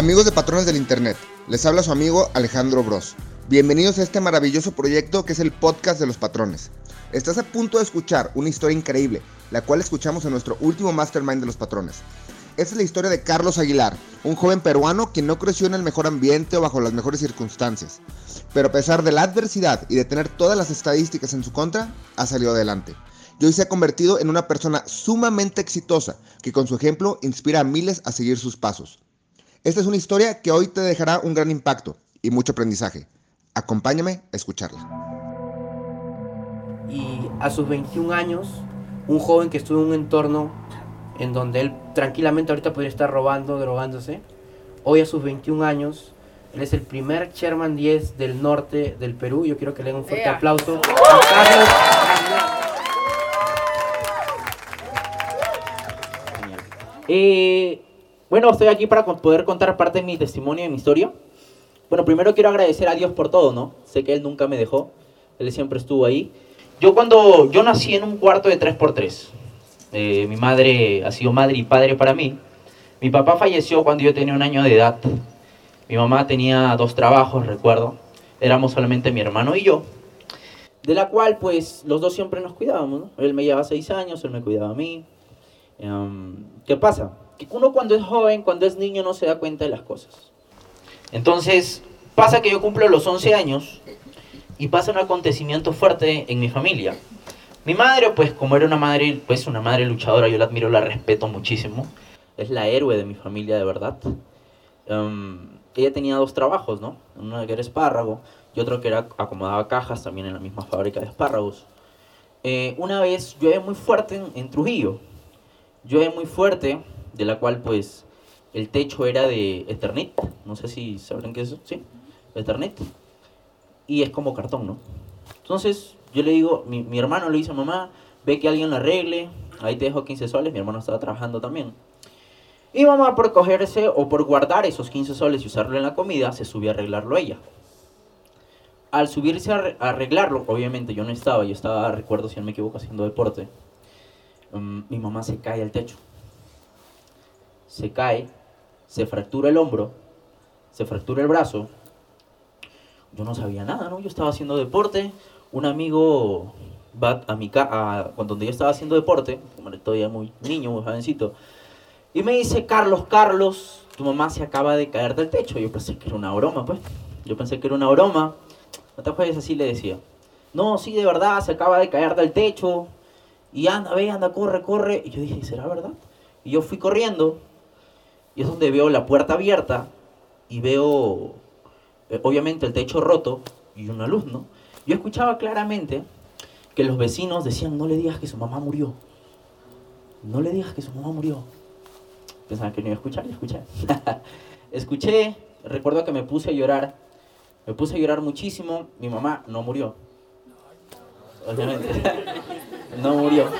Amigos de Patrones del Internet, les habla su amigo Alejandro Bros. Bienvenidos a este maravilloso proyecto que es el podcast de los patrones. Estás a punto de escuchar una historia increíble, la cual escuchamos en nuestro último Mastermind de los patrones. Esta es la historia de Carlos Aguilar, un joven peruano que no creció en el mejor ambiente o bajo las mejores circunstancias, pero a pesar de la adversidad y de tener todas las estadísticas en su contra, ha salido adelante. Y hoy se ha convertido en una persona sumamente exitosa, que con su ejemplo inspira a miles a seguir sus pasos. Esta es una historia que hoy te dejará un gran impacto y mucho aprendizaje. Acompáñame a escucharla. Y a sus 21 años, un joven que estuvo en un entorno en donde él tranquilamente ahorita podría estar robando, drogándose, hoy a sus 21 años, él es el primer Chairman 10 del norte del Perú. Yo quiero que le den un fuerte aplauso a Carlos Eh, bueno, estoy aquí para poder contar parte de mi testimonio y mi historia. Bueno, primero quiero agradecer a Dios por todo, ¿no? Sé que Él nunca me dejó, Él siempre estuvo ahí. Yo cuando, yo nací en un cuarto de 3x3. Eh, mi madre ha sido madre y padre para mí. Mi papá falleció cuando yo tenía un año de edad. Mi mamá tenía dos trabajos, recuerdo. Éramos solamente mi hermano y yo. De la cual, pues, los dos siempre nos cuidábamos, ¿no? Él me llevaba seis años, él me cuidaba a mí. Em, ¿Qué pasa? Que uno cuando es joven, cuando es niño, no se da cuenta de las cosas. Entonces, pasa que yo cumplo los 11 años y pasa un acontecimiento fuerte en mi familia. Mi madre, pues como era una madre, pues una madre luchadora, yo la admiro, la respeto muchísimo. Es la héroe de mi familia, de verdad. Em, ella tenía dos trabajos, ¿no? Uno que era espárrago y otro que era acomodaba cajas también en la misma fábrica de espárragos. Eh, una vez llueve muy fuerte en, en Trujillo. Llueve muy fuerte, de la cual pues el techo era de Eternit. No sé si sabrán qué es eso. Sí, Eternit. Y es como cartón, ¿no? Entonces yo le digo, mi, mi hermano le dice a mamá, ve que alguien lo arregle. Ahí te dejo 15 soles. Mi hermano estaba trabajando también. Y mamá por cogerse o por guardar esos 15 soles y usarlo en la comida, se subió a arreglarlo ella. Al subirse a arreglarlo, obviamente yo no estaba, yo estaba, recuerdo si no me equivoco, haciendo deporte. Um, mi mamá se cae al techo se cae, se fractura el hombro, se fractura el brazo. Yo no sabía nada, ¿no? Yo estaba haciendo deporte, un amigo va a mi casa, cuando yo estaba haciendo deporte, como todavía muy niño, muy jovencito, y me dice, Carlos, Carlos, tu mamá se acaba de caer del techo. Yo pensé que era una broma, pues. Yo pensé que era una broma. No te juegues así, le decía. No, sí, de verdad, se acaba de caer del techo. Y anda, ve, anda, corre, corre. Y yo dije, ¿será verdad? Y yo fui corriendo es donde veo la puerta abierta y veo, eh, obviamente, el techo roto y una luz, ¿no? Yo escuchaba claramente que los vecinos decían, no le digas que su mamá murió. No le digas que su mamá murió. Pensaban que no iba a escuchar escuché. escuché, recuerdo que me puse a llorar. Me puse a llorar muchísimo. Mi mamá no murió. Obviamente. no murió.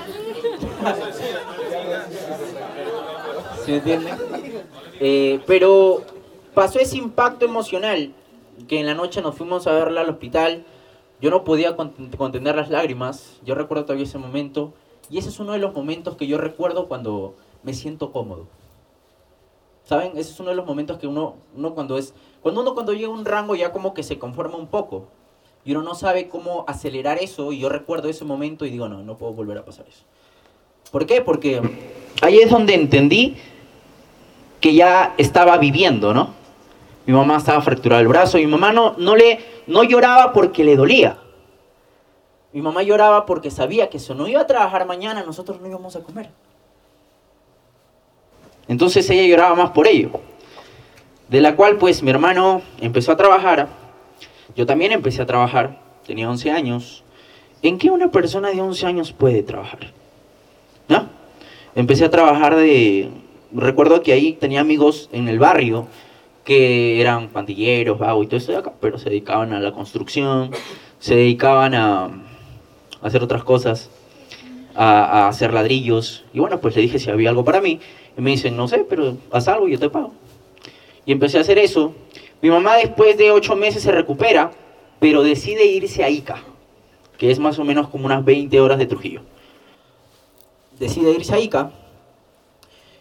¿Sí me entienden? Eh, pero pasó ese impacto emocional que en la noche nos fuimos a verla al hospital. Yo no podía contener las lágrimas. Yo recuerdo todavía ese momento. Y ese es uno de los momentos que yo recuerdo cuando me siento cómodo. ¿Saben? Ese es uno de los momentos que uno, uno cuando es... Cuando uno cuando llega a un rango ya como que se conforma un poco. Y uno no sabe cómo acelerar eso. Y yo recuerdo ese momento y digo, no, no puedo volver a pasar eso. ¿Por qué? Porque ahí es donde entendí que ya estaba viviendo, ¿no? Mi mamá estaba fracturada el brazo, mi mamá no, no, le, no lloraba porque le dolía. Mi mamá lloraba porque sabía que si no iba a trabajar mañana, nosotros no íbamos a comer. Entonces ella lloraba más por ello. De la cual pues mi hermano empezó a trabajar. Yo también empecé a trabajar. Tenía 11 años. ¿En qué una persona de 11 años puede trabajar? ¿No? Empecé a trabajar de, recuerdo que ahí tenía amigos en el barrio que eran pandilleros, vago y todo eso de acá, pero se dedicaban a la construcción, se dedicaban a, hacer otras cosas, a, hacer ladrillos. Y bueno, pues le dije si había algo para mí. Y me dicen, no sé, pero haz algo y yo te pago. Y empecé a hacer eso. Mi mamá después de ocho meses se recupera, pero decide irse a Ica, que es más o menos como unas 20 horas de Trujillo. Decide irse a Ica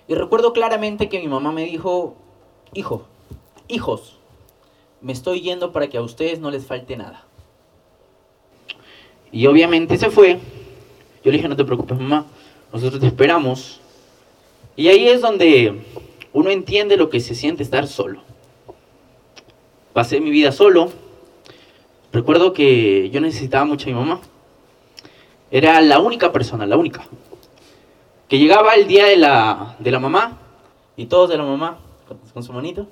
y recuerdo claramente que mi mamá me dijo, hijo, hijos, me estoy yendo para que a ustedes no les falte nada. Y obviamente se fue. Yo le dije, no te preocupes, mamá, nosotros te esperamos. Y ahí es donde uno entiende lo que se siente estar solo. Pasé mi vida solo. Recuerdo que yo necesitaba mucho a mi mamá. Era la única persona, la única. Que llegaba el día de la, de la mamá y todos de la mamá con su manito.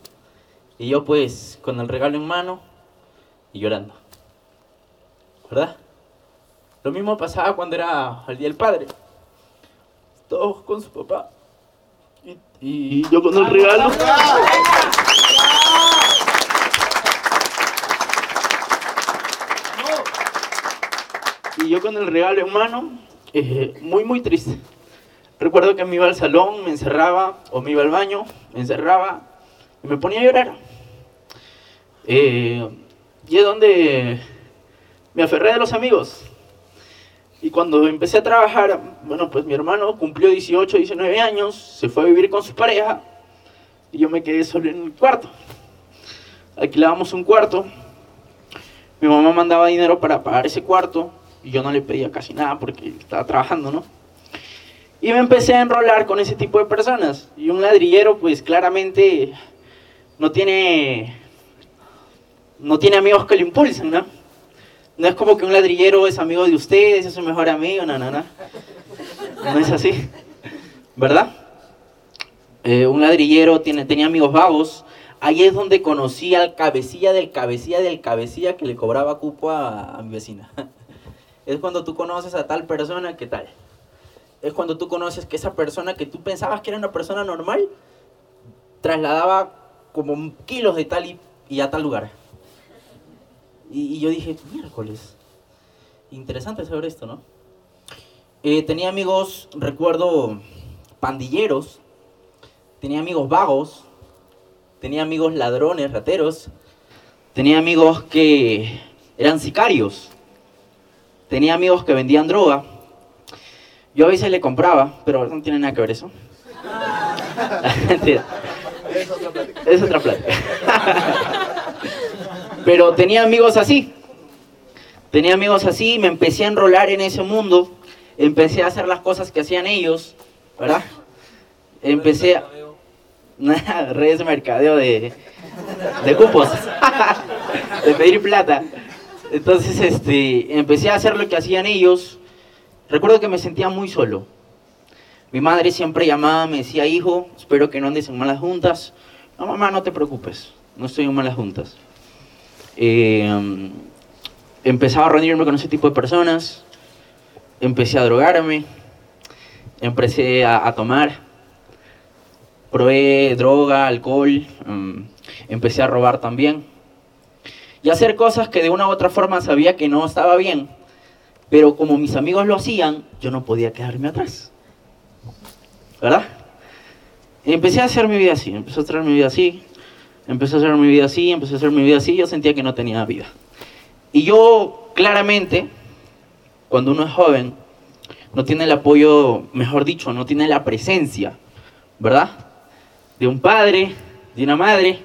Y yo pues con el regalo en mano y llorando. ¿Verdad? Lo mismo pasaba cuando era el Día del Padre. Todos con su papá. Y, yo con el regalo. Y yo con el regalo en mano, eh, muy, muy triste. Recuerdo que me iba al salón, me encerraba, o me iba al baño, me encerraba y me ponía a llorar. Eh, y es donde me aferré de los amigos. Y cuando empecé a trabajar, bueno, pues mi hermano cumplió 18, 19 años, se fue a vivir con su pareja y yo me quedé solo en el cuarto. Alquilábamos un cuarto, mi mamá mandaba dinero para pagar ese cuarto y yo no le pedía casi nada porque estaba trabajando, ¿no? Y me empecé a enrolar con ese tipo de personas. Y un ladrillero, pues claramente no tiene, no tiene amigos que lo impulsen, ¿no? No es como que un ladrillero es amigo de ustedes, es su mejor amigo, no, no, no. No es así, ¿verdad? Eh, un ladrillero tiene, tenía amigos vagos. Ahí es donde conocí al cabecilla del cabecilla del cabecilla que le cobraba cupo a, a mi vecina. Es cuando tú conoces a tal persona que tal. Es cuando tú conoces que esa persona que tú pensabas que era una persona normal, trasladaba como kilos de tal y, a tal lugar. Y, yo dije, miércoles, interesante saber esto, ¿no? Eh, tenía amigos, recuerdo, pandilleros, tenía amigos vagos, tenía amigos ladrones, rateros, tenía amigos que eran sicarios, tenía amigos que vendían droga. Yo a veces le compraba, pero no tiene nada que ver eso. Es otra plática. Es otra plática. Pero tenía amigos así. Tenía amigos así, me empecé a enrolar en ese mundo, empecé a hacer las cosas que hacían ellos, ¿verdad? Empecé a... redes de mercadeo de, de cupos, de pedir plata. Entonces, este, empecé a hacer lo que hacían ellos. Recuerdo que me sentía muy solo. Mi madre siempre llamaba, me decía, hijo, espero que no andes en malas juntas. No, mamá, no te preocupes, no estoy en malas juntas. Eh, empezaba a reunirme con ese tipo de personas, empecé a drogarme, empecé a, tomar, probé droga, alcohol, mm, empecé a robar también y hacer cosas que de una u otra forma sabía que no estaba bien, pero como mis amigos lo hacían, yo no podía quedarme atrás. ¿Verdad? Empecé a hacer mi vida así, empecé a hacer mi vida así, empecé a hacer mi vida así, empecé a hacer mi vida así, yo sentía que no tenía vida. Y yo claramente, cuando uno es joven, no tiene el apoyo, mejor dicho, no tiene la presencia, ¿verdad? De un padre, de una madre.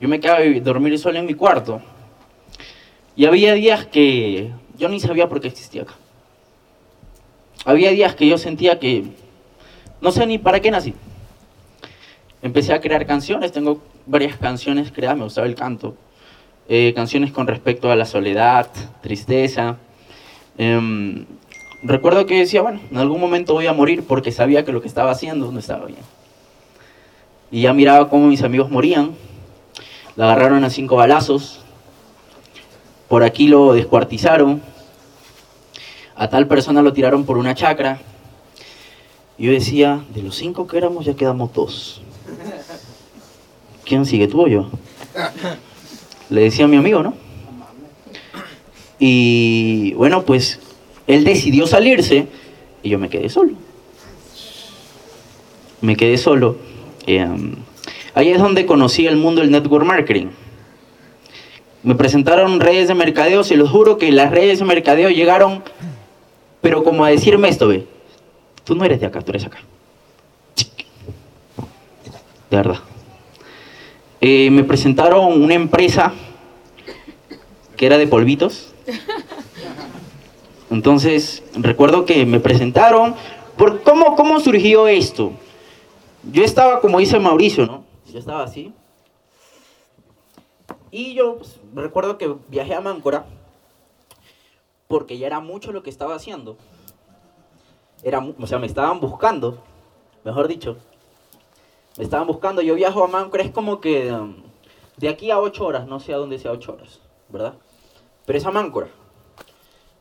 Yo me quedaba dormir solo en mi cuarto. Y había días que yo ni sabía por qué existía acá. Había días que yo sentía que no sé ni para qué nací. Empecé a crear canciones, tengo varias canciones creadas, me gustaba el canto. Eh, canciones con respecto a la soledad, tristeza. Em, recuerdo que decía, bueno, en algún momento voy a morir porque sabía que lo que estaba haciendo no estaba bien. Y ya miraba cómo mis amigos morían. La agarraron a cinco balazos. Por aquí lo descuartizaron. A tal persona lo tiraron por una chacra. Yo decía, de los cinco que éramos ya quedamos dos. ¿quién sigue tú o yo? Le decía a mi amigo, ¿no? Y bueno, pues él decidió salirse y yo me quedé solo. Me quedé solo. Em, ahí es donde conocí el mundo del network marketing. Me presentaron redes de mercadeo, se los juro que las redes de mercadeo llegaron, pero como a decirme esto, ve, tú no eres de acá, tú eres acá. De verdad. eh, me presentaron una empresa que era de polvitos. Entonces, recuerdo que me presentaron. Por, ¿cómo, ¿Cómo surgió esto? Yo estaba, como dice Mauricio, ¿no? Yo estaba así. Y yo pues, recuerdo que viajé a Máncora porque ya era mucho lo que estaba haciendo. Era, o sea, me estaban buscando, mejor dicho. Me estaban buscando. Yo viajo a Máncora, es como que um, de aquí a ocho horas, no sé a dónde sea ocho horas, ¿verdad? Pero es a Máncora.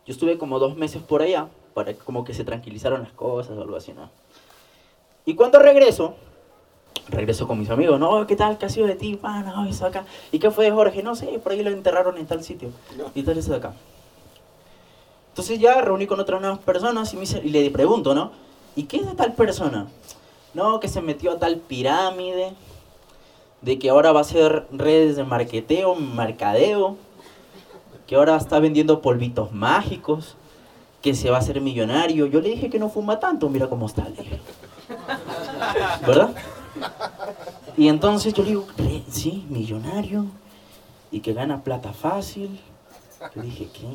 Yo estuve como dos meses por allá para como que se tranquilizaron las cosas o algo así, ¿no? Y cuando regreso, regreso con mis amigos, no, ¿qué tal? ¿Qué ha sido de ti? No, eso acá. ¿Y qué fue de Jorge? No sé, por ahí lo enterraron en tal sitio. Y tal eso de acá. Entonces ya reuní con otras nuevas personas y, me y le pregunto, ¿no? ¿Y qué es de tal persona? No, que se metió a tal pirámide, de que ahora va a hacer redes de marketeo, mercadeo, que ahora está vendiendo polvitos mágicos, que se va a hacer millonario. Yo le dije que no fuma tanto, mira cómo está. ¿Verdad? Y entonces yo le digo, sí, millonario, y que gana plata fácil. Yo dije, ¿qué?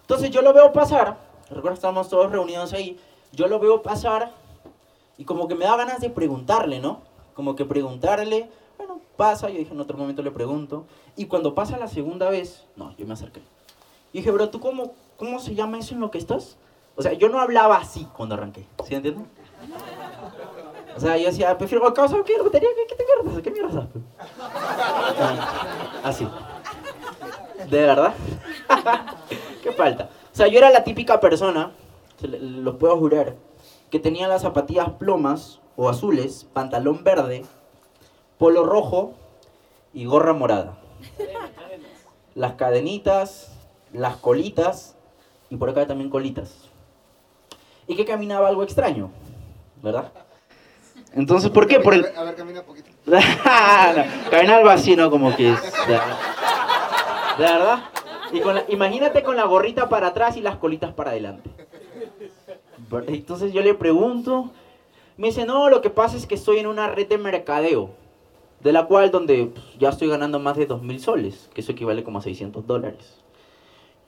Entonces yo lo veo pasar, recuerdo estábamos todos reunidos ahí, yo lo veo pasar y como que me da ganas de preguntarle, ¿no? Como que preguntarle, bueno, pasa, yo dije en otro momento le pregunto, y cuando pasa la segunda vez, no, yo me acerqué. Y dije, bro, ¿tú cómo, cómo se llama eso en lo que estás? O sea, yo no hablaba así cuando arranqué, ¿sí entienden? O sea, yo decía, prefiero, ¿qué? ¿Qué, ¿Qué, qué te mierda? ¿Qué mierda? Ah, así. ¿De verdad? ¿Qué falta? O sea, yo era la típica persona, los puedo jurar, que tenía las zapatillas plomas o azules, pantalón verde, polo rojo y gorra morada. Las cadenitas, las colitas y por acá también colitas. Y que caminaba algo extraño, ¿verdad? Entonces, ¿por qué? Por el... A ver, camina un poquito. camina algo así, ¿no? Como que... ¿De verdad? Y con imagínate con la gorrita para atrás y las colitas para adelante. Entonces yo le pregunto, me dice, no, lo que pasa es que estoy en una red de mercadeo, de la cual donde pues, ya estoy ganando más de 2.000 soles, que eso equivale como a 600 dólares.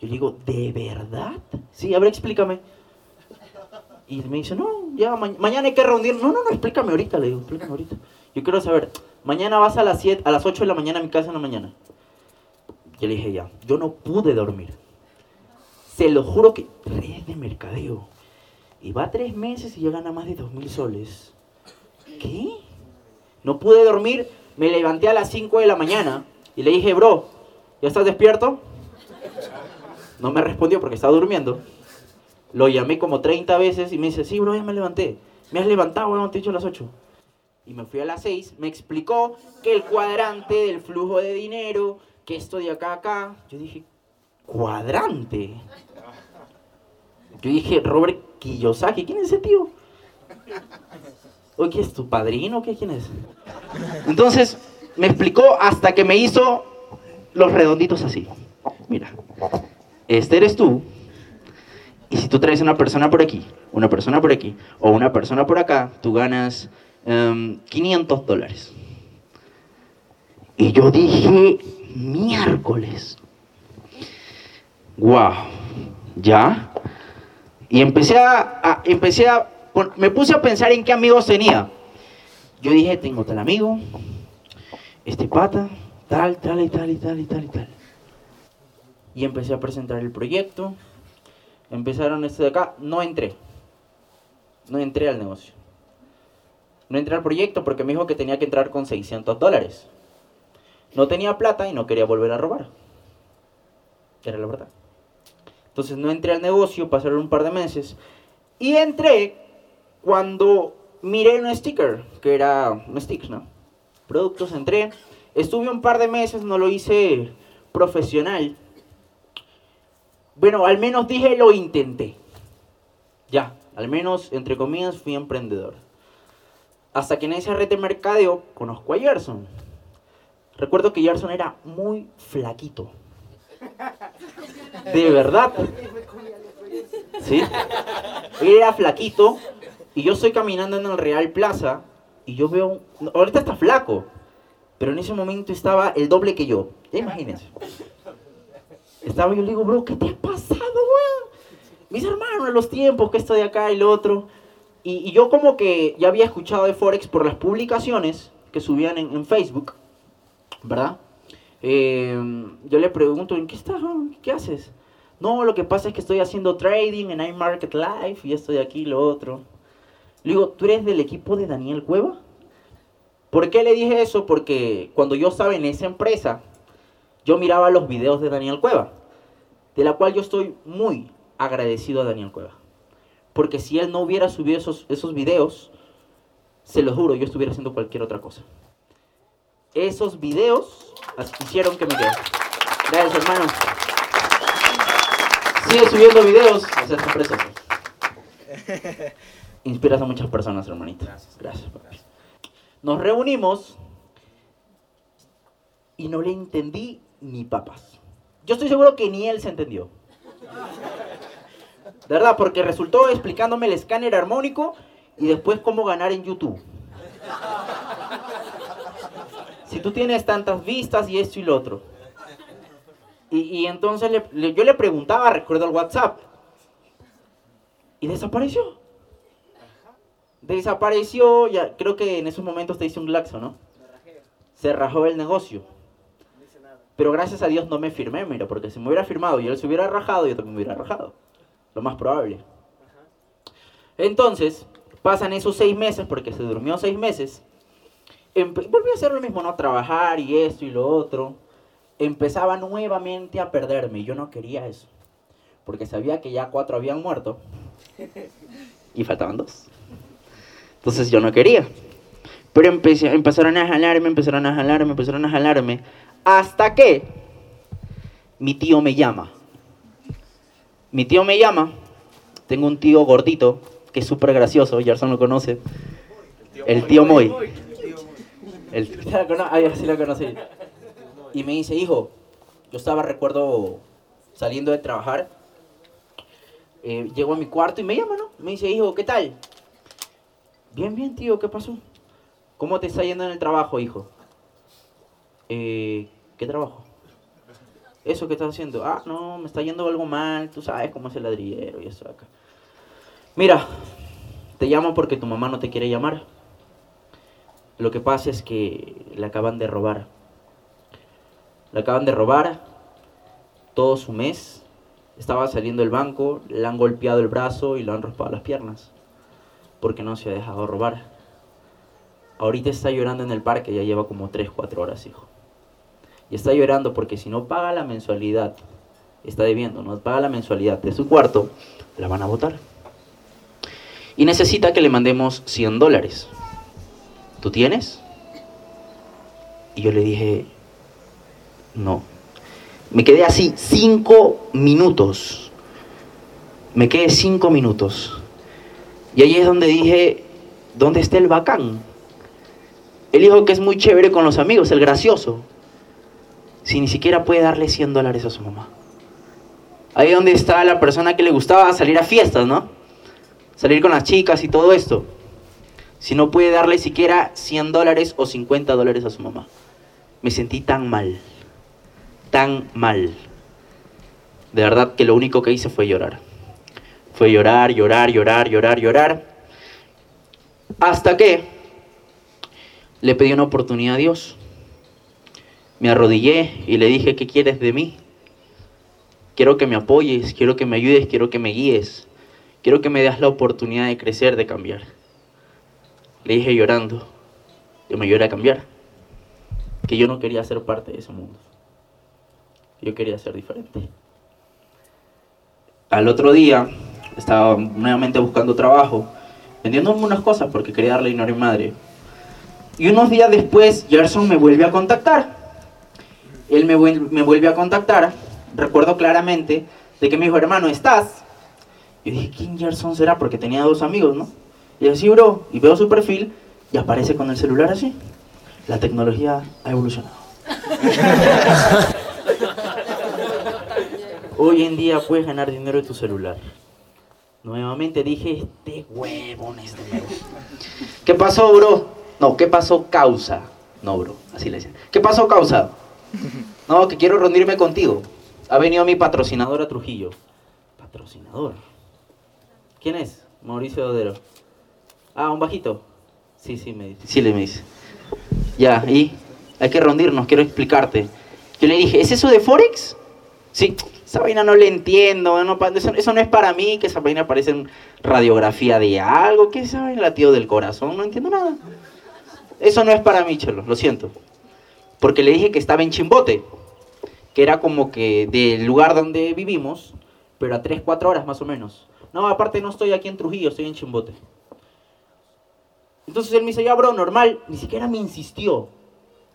Yo le digo, ¿de verdad? Sí, a ver, explícame. Y me dice, no, ya mañana hay que reunir. No, no, no, explícame ahorita, le digo, explícame ahorita. Yo quiero saber, mañana vas a las 7, a las 8 de la mañana a mi casa en la mañana. Yo le dije, ya, yo no pude dormir. Se lo juro que red de mercadeo. Y va tres meses y ya gana más de dos mil soles. ¿Qué? No pude dormir, me levanté a las 5 de la mañana y le dije, bro, ¿ya estás despierto? No me respondió porque estaba durmiendo. Lo llamé como 30 veces y me dice, sí, bro, ya me levanté. Me has levantado, bueno, te he dicho a las 8. Y me fui a las 6, me explicó que el cuadrante del flujo de dinero, que esto de acá a acá, yo dije, cuadrante. Yo dije, Robert Kiyosaki, ¿quién es ese tío? Oye, ¿qué es tu padrino? ¿Qué? ¿Quién es? Entonces, me explicó hasta que me hizo los redonditos así. Mira, este eres tú, y si tú traes una persona por aquí, una persona por aquí, o una persona por acá, tú ganas 500 em, dólares. Y yo dije, miércoles. Wow, ¿ya? Y empecé a, empecé a, me puse a pensar en qué amigos tenía. Yo dije, tengo tal amigo, este pata, tal, tal y tal y tal y tal y tal. Y empecé a presentar el proyecto, empezaron este de acá, no entré. No entré al negocio. No entré al proyecto porque me dijo que tenía que entrar con 600 dólares. No tenía plata y no quería volver a robar. Era la verdad. Entonces no entré al negocio, pasaron un par de meses. Y entré cuando miré un sticker, que era un stick, ¿no? Productos, entré. Estuve un par de meses, no lo hice profesional bueno, al menos dije lo intenté. Ya, al menos, entre comillas, fui emprendedor. Hasta que en esa red de mercadeo conozco a Gerson. Recuerdo que Gerson era muy flaquito. De verdad. ¿Sí? Era flaquito y yo estoy caminando en el Real Plaza y yo veo... Ahorita está flaco. Pero en ese momento estaba el doble que yo. Ya imagínense. Estaba yo le digo, bro, ¿qué te ha pasado, weón? Mis hermanos, los tiempos, que esto de acá y lo otro. Y, yo como que ya había escuchado de Forex por las publicaciones que subían en, Facebook, ¿verdad? Eh, yo le pregunto, ¿en qué estás? ¿Qué haces? No, lo que pasa es que estoy haciendo trading en iMarket Live y estoy aquí, lo otro. Le digo, ¿tú eres del equipo de Daniel Cueva? ¿Por qué le dije eso? Porque cuando yo estaba en esa empresa, yo miraba los videos de Daniel Cueva, de la cual yo estoy muy agradecido a Daniel Cueva. Porque si él no hubiera subido esos, esos videos, se lo juro, yo estuviera haciendo cualquier otra cosa. Esos videos hicieron que me quede. Gracias, hermano. Sigue subiendo videos, o sea. Inspiras a muchas personas, hermanito. Gracias. Gracias, papi. Nos reunimos y no le entendí ni papas. Yo estoy seguro que ni él se entendió. Verdad, porque resultó explicándome el escáner armónico y después cómo ganar en YouTube. Si tú tienes tantas vistas y esto y lo otro. Y, entonces yo le preguntaba, recuerdo el WhatsApp. Y desapareció. Desapareció, ya creo que en esos momentos te hice un laxo, ¿no? Se rajó el negocio. Pero gracias a Dios no me firmé, mira, porque si me hubiera firmado y él se hubiera rajado, yo también me hubiera rajado. Lo más probable. Entonces, pasan esos seis meses, porque se durmió seis meses. Volví a hacer lo mismo, ¿no? Trabajar y esto y lo otro empezaba nuevamente a perderme. Y yo no quería eso. Porque sabía que ya cuatro habían muerto. Y faltaban dos. Entonces yo no quería. Pero empezaron a jalarme, empezaron a jalarme, empezaron a jalarme. Hasta que mi tío me llama. Mi tío me llama. Tengo un tío gordito que es súper gracioso. Gerson lo conoce. El tío Moy. El, sí lo conocí y me dice, hijo, yo estaba, recuerdo, saliendo de trabajar, eh, llego a mi cuarto y me llama, ¿no? Me dice, hijo, ¿qué tal? Bien, bien, tío, ¿qué pasó? ¿Cómo te está yendo en el trabajo, hijo? Eh, ¿Qué trabajo? ¿Eso que estás haciendo? Ah, no, me está yendo algo mal, tú sabes cómo es el ladrillero y eso acá. Mira, te llamo porque tu mamá no te quiere llamar. Lo que pasa es que le acaban de robar. Le acaban de robar todo su mes. Estaba saliendo del banco, le han golpeado el brazo y le han raspado las piernas. Porque no se ha dejado robar. Ahorita está llorando en el parque, ya lleva como 3, 4 horas, hijo. Y está llorando porque si no paga la mensualidad, está debiendo, no paga la mensualidad de su cuarto, la van a votar. Y necesita que le mandemos 100 dólares. ¿Tú tienes? Y yo le dije, no. Me quedé así cinco minutos. Me quedé cinco minutos. Y ahí es donde dije, ¿dónde está el bacán? El hijo que es muy chévere con los amigos, el gracioso. Si ni siquiera puede darle 100 dólares a su mamá. Ahí donde está la persona que le gustaba salir a fiestas, ¿no? Salir con las chicas y todo esto. Si no puede darle siquiera 100 dólares o 50 dólares a su mamá. Me sentí tan mal tan mal. De verdad que lo único que hice fue llorar. Fue llorar, llorar, llorar, llorar, llorar. Hasta que le pedí una oportunidad a Dios. Me arrodillé y le dije, ¿qué quieres de mí? Quiero que me apoyes, quiero que me ayudes, quiero que me guíes. Quiero que me des la oportunidad de crecer, de cambiar. Le dije llorando, que me ayude a cambiar. Que yo no quería ser parte de ese mundo. Yo quería ser diferente. Al otro día estaba nuevamente buscando trabajo, vendiendo algunas cosas porque quería darle dinero a mi madre. Y unos días después, Gerson me vuelve a contactar. Él me, me vuelve a contactar. Recuerdo claramente de que me dijo, hermano, ¿estás? Yo dije, ¿quién Gerson será? Porque tenía dos amigos, ¿no? Y así, bro, y veo su perfil y aparece con el celular así. La tecnología ha evolucionado. Hoy en día puedes ganar dinero de tu celular. Nuevamente dije, este huevo, este ¿Qué pasó, bro? No, ¿qué pasó? Causa. No, bro, así le decía. ¿Qué pasó, causa? No, que quiero reunirme contigo. Ha venido mi patrocinador a Trujillo. ¿Patrocinador? ¿Quién es? Mauricio Dodero. Ah, un bajito. Sí, sí, me dice. Sí, le dice. Ya, y hay que reunirnos, quiero explicarte. Yo le dije, ¿es eso de Forex? Sí, esa vaina no le entiendo, no, eso, no es para mí, que esa vaina parece en radiografía de algo, que esa vaina latido del corazón, no entiendo nada. Eso no es para mí, chelo, lo siento. Porque le dije que estaba en Chimbote, que era como que del lugar donde vivimos, pero a 3, 4 horas más o menos. No, aparte no estoy aquí en Trujillo, estoy en Chimbote. Entonces él me dice, ya bro, normal, ni siquiera me insistió.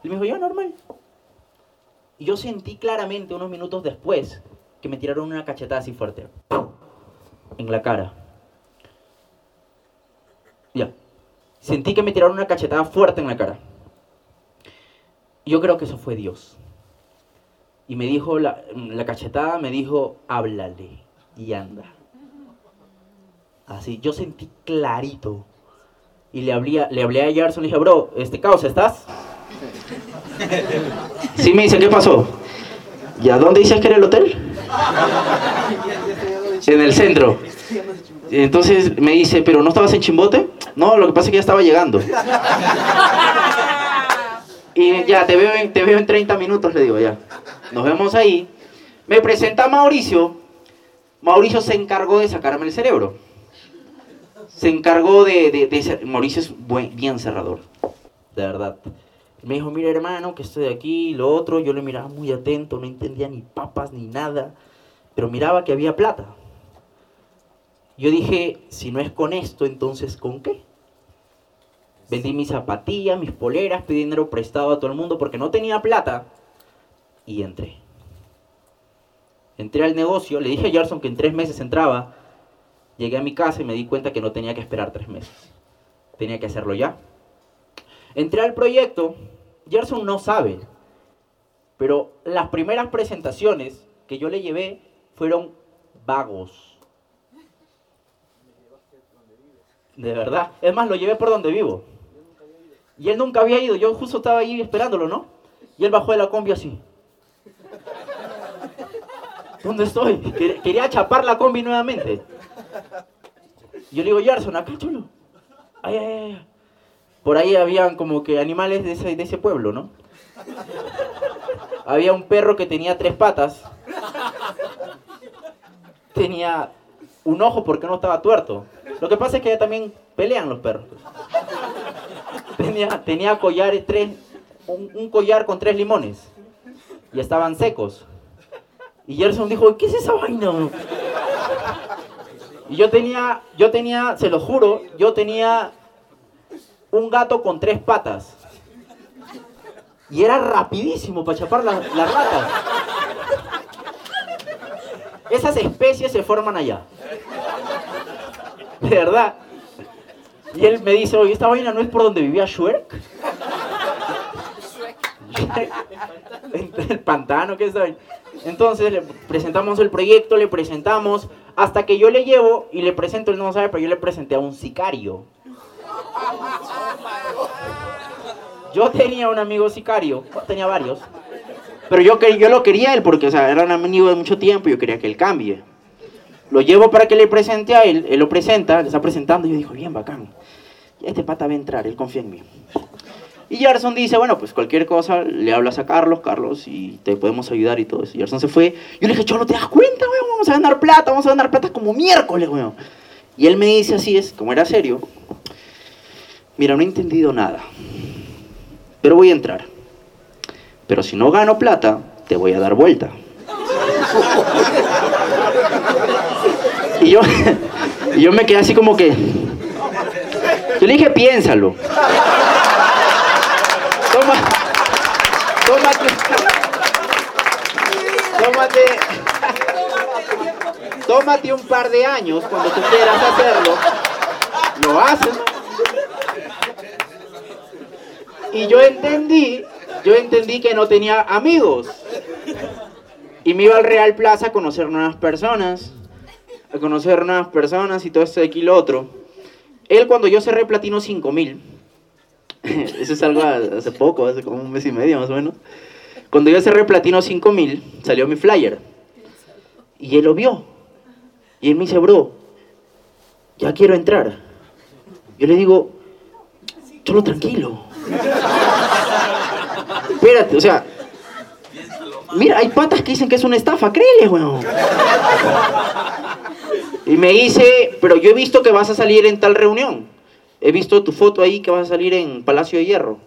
Él me dijo, ya normal. Y yo sentí claramente unos minutos después que me tiraron una cachetada así fuerte. En la cara. Ya. Sentí que me tiraron una cachetada fuerte en la cara. Yo creo que eso fue Dios. Y me dijo, la, cachetada me dijo, háblale y anda. Así, yo sentí clarito. Y le hablé, le hablé a Gerson y dije, bro, este caos, ¿estás? Sí, me dice, ¿qué pasó? ¿Y a dónde dices que era el hotel? En el centro. Entonces me dice, ¿pero no estabas en Chimbote? No, lo que pasa es que ya estaba llegando. Ya, te veo, en, te veo en 30 minutos, le digo, ya. Nos vemos ahí. Me presenta Mauricio. Mauricio se encargó de sacarme el cerebro. Se encargó de... de, Mauricio es bien cerrador. De verdad. Me dijo, mira hermano, que estoy aquí lo otro. Yo le miraba muy atento, no entendía ni papas ni nada. Pero miraba que había plata. Yo dije, si no es con esto, entonces ¿con qué? Vendí mis zapatillas, mis poleras, pedí dinero prestado a todo el mundo porque no tenía plata. Y entré. Entré al negocio, le dije a Gerson que en tres meses entraba. Llegué a mi casa y me di cuenta que no tenía que esperar tres meses. Tenía que hacerlo ya. Entré al proyecto, Gerson no sabe, pero las primeras presentaciones que yo le llevé fueron vagos. De verdad. Es más, lo llevé por donde vivo. Y él nunca había ido. Yo justo estaba ahí esperándolo, ¿no? Y él bajó de la combi así. ¿Dónde estoy? Quería chapar la combi nuevamente. Y yo le digo, Gerson, acá chulo. Ay, ay, ay por ahí habían como que animales de ese, de ese pueblo, ¿no? Había un perro que tenía tres patas. Tenía un ojo porque no estaba tuerto. Lo que pasa es que también pelean los perros. Tenía, tenía collares, tres, un, collar con tres limones. Y estaban secos. Y Gerson dijo, ¿qué es esa vaina? Y yo tenía, yo tenía, se lo juro, yo tenía un gato con tres patas. Y era rapidísimo para chapar las, ratas. Esas especies se forman allá. De verdad. Y él me dice, oye, esta vaina no es por donde vivía Shrek. el pantano, ¿qué es Entonces le presentamos el proyecto, le presentamos, hasta que yo le llevo y le presento, él no sabe, pero yo le presenté a un sicario. Yo tenía un amigo sicario, tenía varios, pero yo, yo lo quería él porque, o sea, era un amigo de mucho tiempo y yo quería que él cambie. Lo llevo para que le presente a él, él lo presenta, le está presentando y yo digo, bien, bacán. Este pata va a entrar, él confía en mí. Y Gerson dice, bueno, pues cualquier cosa, le hablas a Carlos, Carlos, y te podemos ayudar y todo eso. Y Gerson se fue. Yo le dije, Cholo, ¿te das cuenta, weón? Vamos a ganar plata, vamos a ganar plata como miércoles, weón. Y él me dice así, es, como era serio, mira, no he entendido nada, pero voy a entrar. Pero si no gano plata, te voy a dar vuelta. Y yo, yo me quedé así como que... Yo le dije, piénsalo. Toma, tómate, tómate, tómate un par de años cuando tú quieras hacerlo. Lo haces y yo entendí, yo entendí que no tenía amigos. Y me iba al Real Plaza a conocer nuevas personas, a conocer nuevas personas y todo esto de aquí y lo otro. Él cuando yo cerré Platino 5000, Eso es algo hace poco, hace como un mes y medio más o menos. Cuando yo cerré Platino 5000, salió mi flyer. Y él lo vio. Y él me dice, bro, ya quiero entrar. Yo le digo, solo tranquilo. Espérate, o sea, mira, hay patas que dicen que es una estafa, créele, weón. Y me dice, pero yo he visto que vas a salir en tal reunión. He visto tu foto ahí que vas a salir en Palacio de Hierro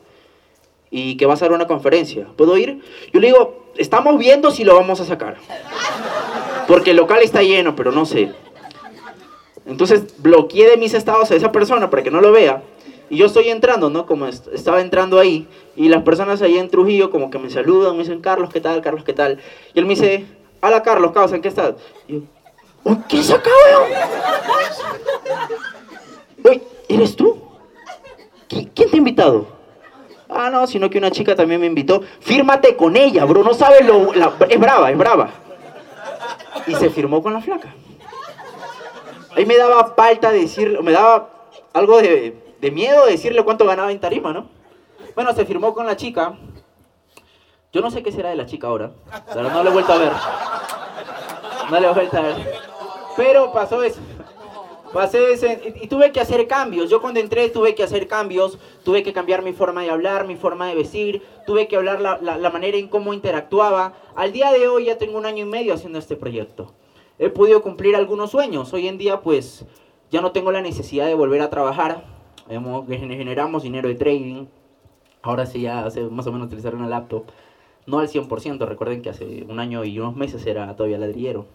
y que vas a dar una conferencia. ¿Puedo ir? Yo le digo, estamos viendo si lo vamos a sacar. Porque el local está lleno, pero no sé. Entonces bloqueé de mis estados a esa persona para que no lo vea. Y yo estoy entrando, ¿no? Como estaba entrando ahí. Y las personas ahí en Trujillo como que me saludan, me dicen, Carlos, ¿qué tal? Carlos, ¿qué tal? Y él me dice, hola Carlos, ¿en qué estás? Y yo, ¿qué es acá, weón? ¿eres tú? ¿Quién te ha invitado? Ah, no, sino que una chica también me invitó. Fírmate con ella, bro, no sabes lo... es brava, es brava. Y se firmó con la flaca. Ahí me daba falta decir, me daba algo de, de miedo decirle cuánto ganaba en tarima, ¿no? Bueno, se firmó con la chica. Yo no sé qué será de la chica ahora, pero no le he vuelto a ver. No le he vuelto a ver. Pero pasó eso. Pasé ese, y tuve que hacer cambios. Yo cuando entré tuve que hacer cambios, tuve que cambiar mi forma de hablar, mi forma de vestir, tuve que hablar la, la, la manera en cómo interactuaba. Al día de hoy ya tengo un año y medio haciendo este proyecto he podido cumplir algunos sueños. Hoy en día, pues, ya no tengo la necesidad de volver a trabajar. generamos dinero de trading. Ahora sí, ya hace más o menos utilizar una laptop. No al 100%, recuerden que hace un año y unos meses era todavía ladrillero.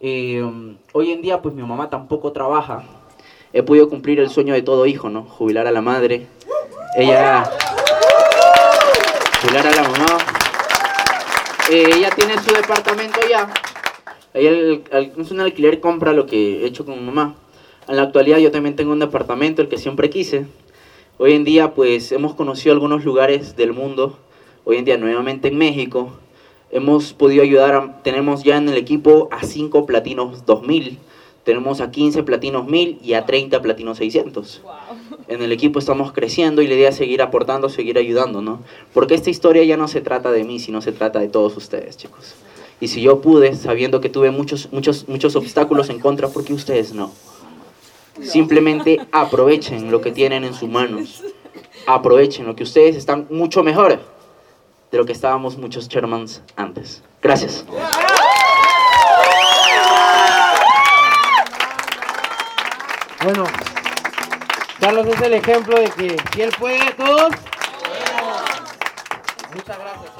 Eh, hoy en día, pues mi mamá tampoco trabaja. He podido cumplir el sueño de todo hijo, ¿no? Jubilar a la madre. Ella... Jubilar a la mamá. Eh, ella tiene su departamento ya Ahí es un alquiler compra lo que he hecho con mi mamá. En la actualidad yo también tengo un departamento, el que siempre quise. Hoy en día pues hemos conocido algunos lugares del mundo. Hoy en día nuevamente en México. Hemos podido ayudar, tenemos ya en el equipo a 5 platinos 2000. Tenemos a 15 platinos 1000 y a 30 platinos 600. En el equipo estamos creciendo y la idea es seguir aportando, seguir ayudando, ¿no? Porque esta historia ya no se trata de mí, sino se trata de todos ustedes, chicos. Y si yo pude, sabiendo que tuve muchos, muchos, muchos obstáculos en contra, ¿por qué ustedes no? Simplemente aprovechen lo que tienen en sus manos. Aprovechen lo que ustedes están mucho mejor de lo que estábamos muchos Shermans antes. Gracias. Bueno, Carlos es el ejemplo de que si él puede, todos. Muchas gracias,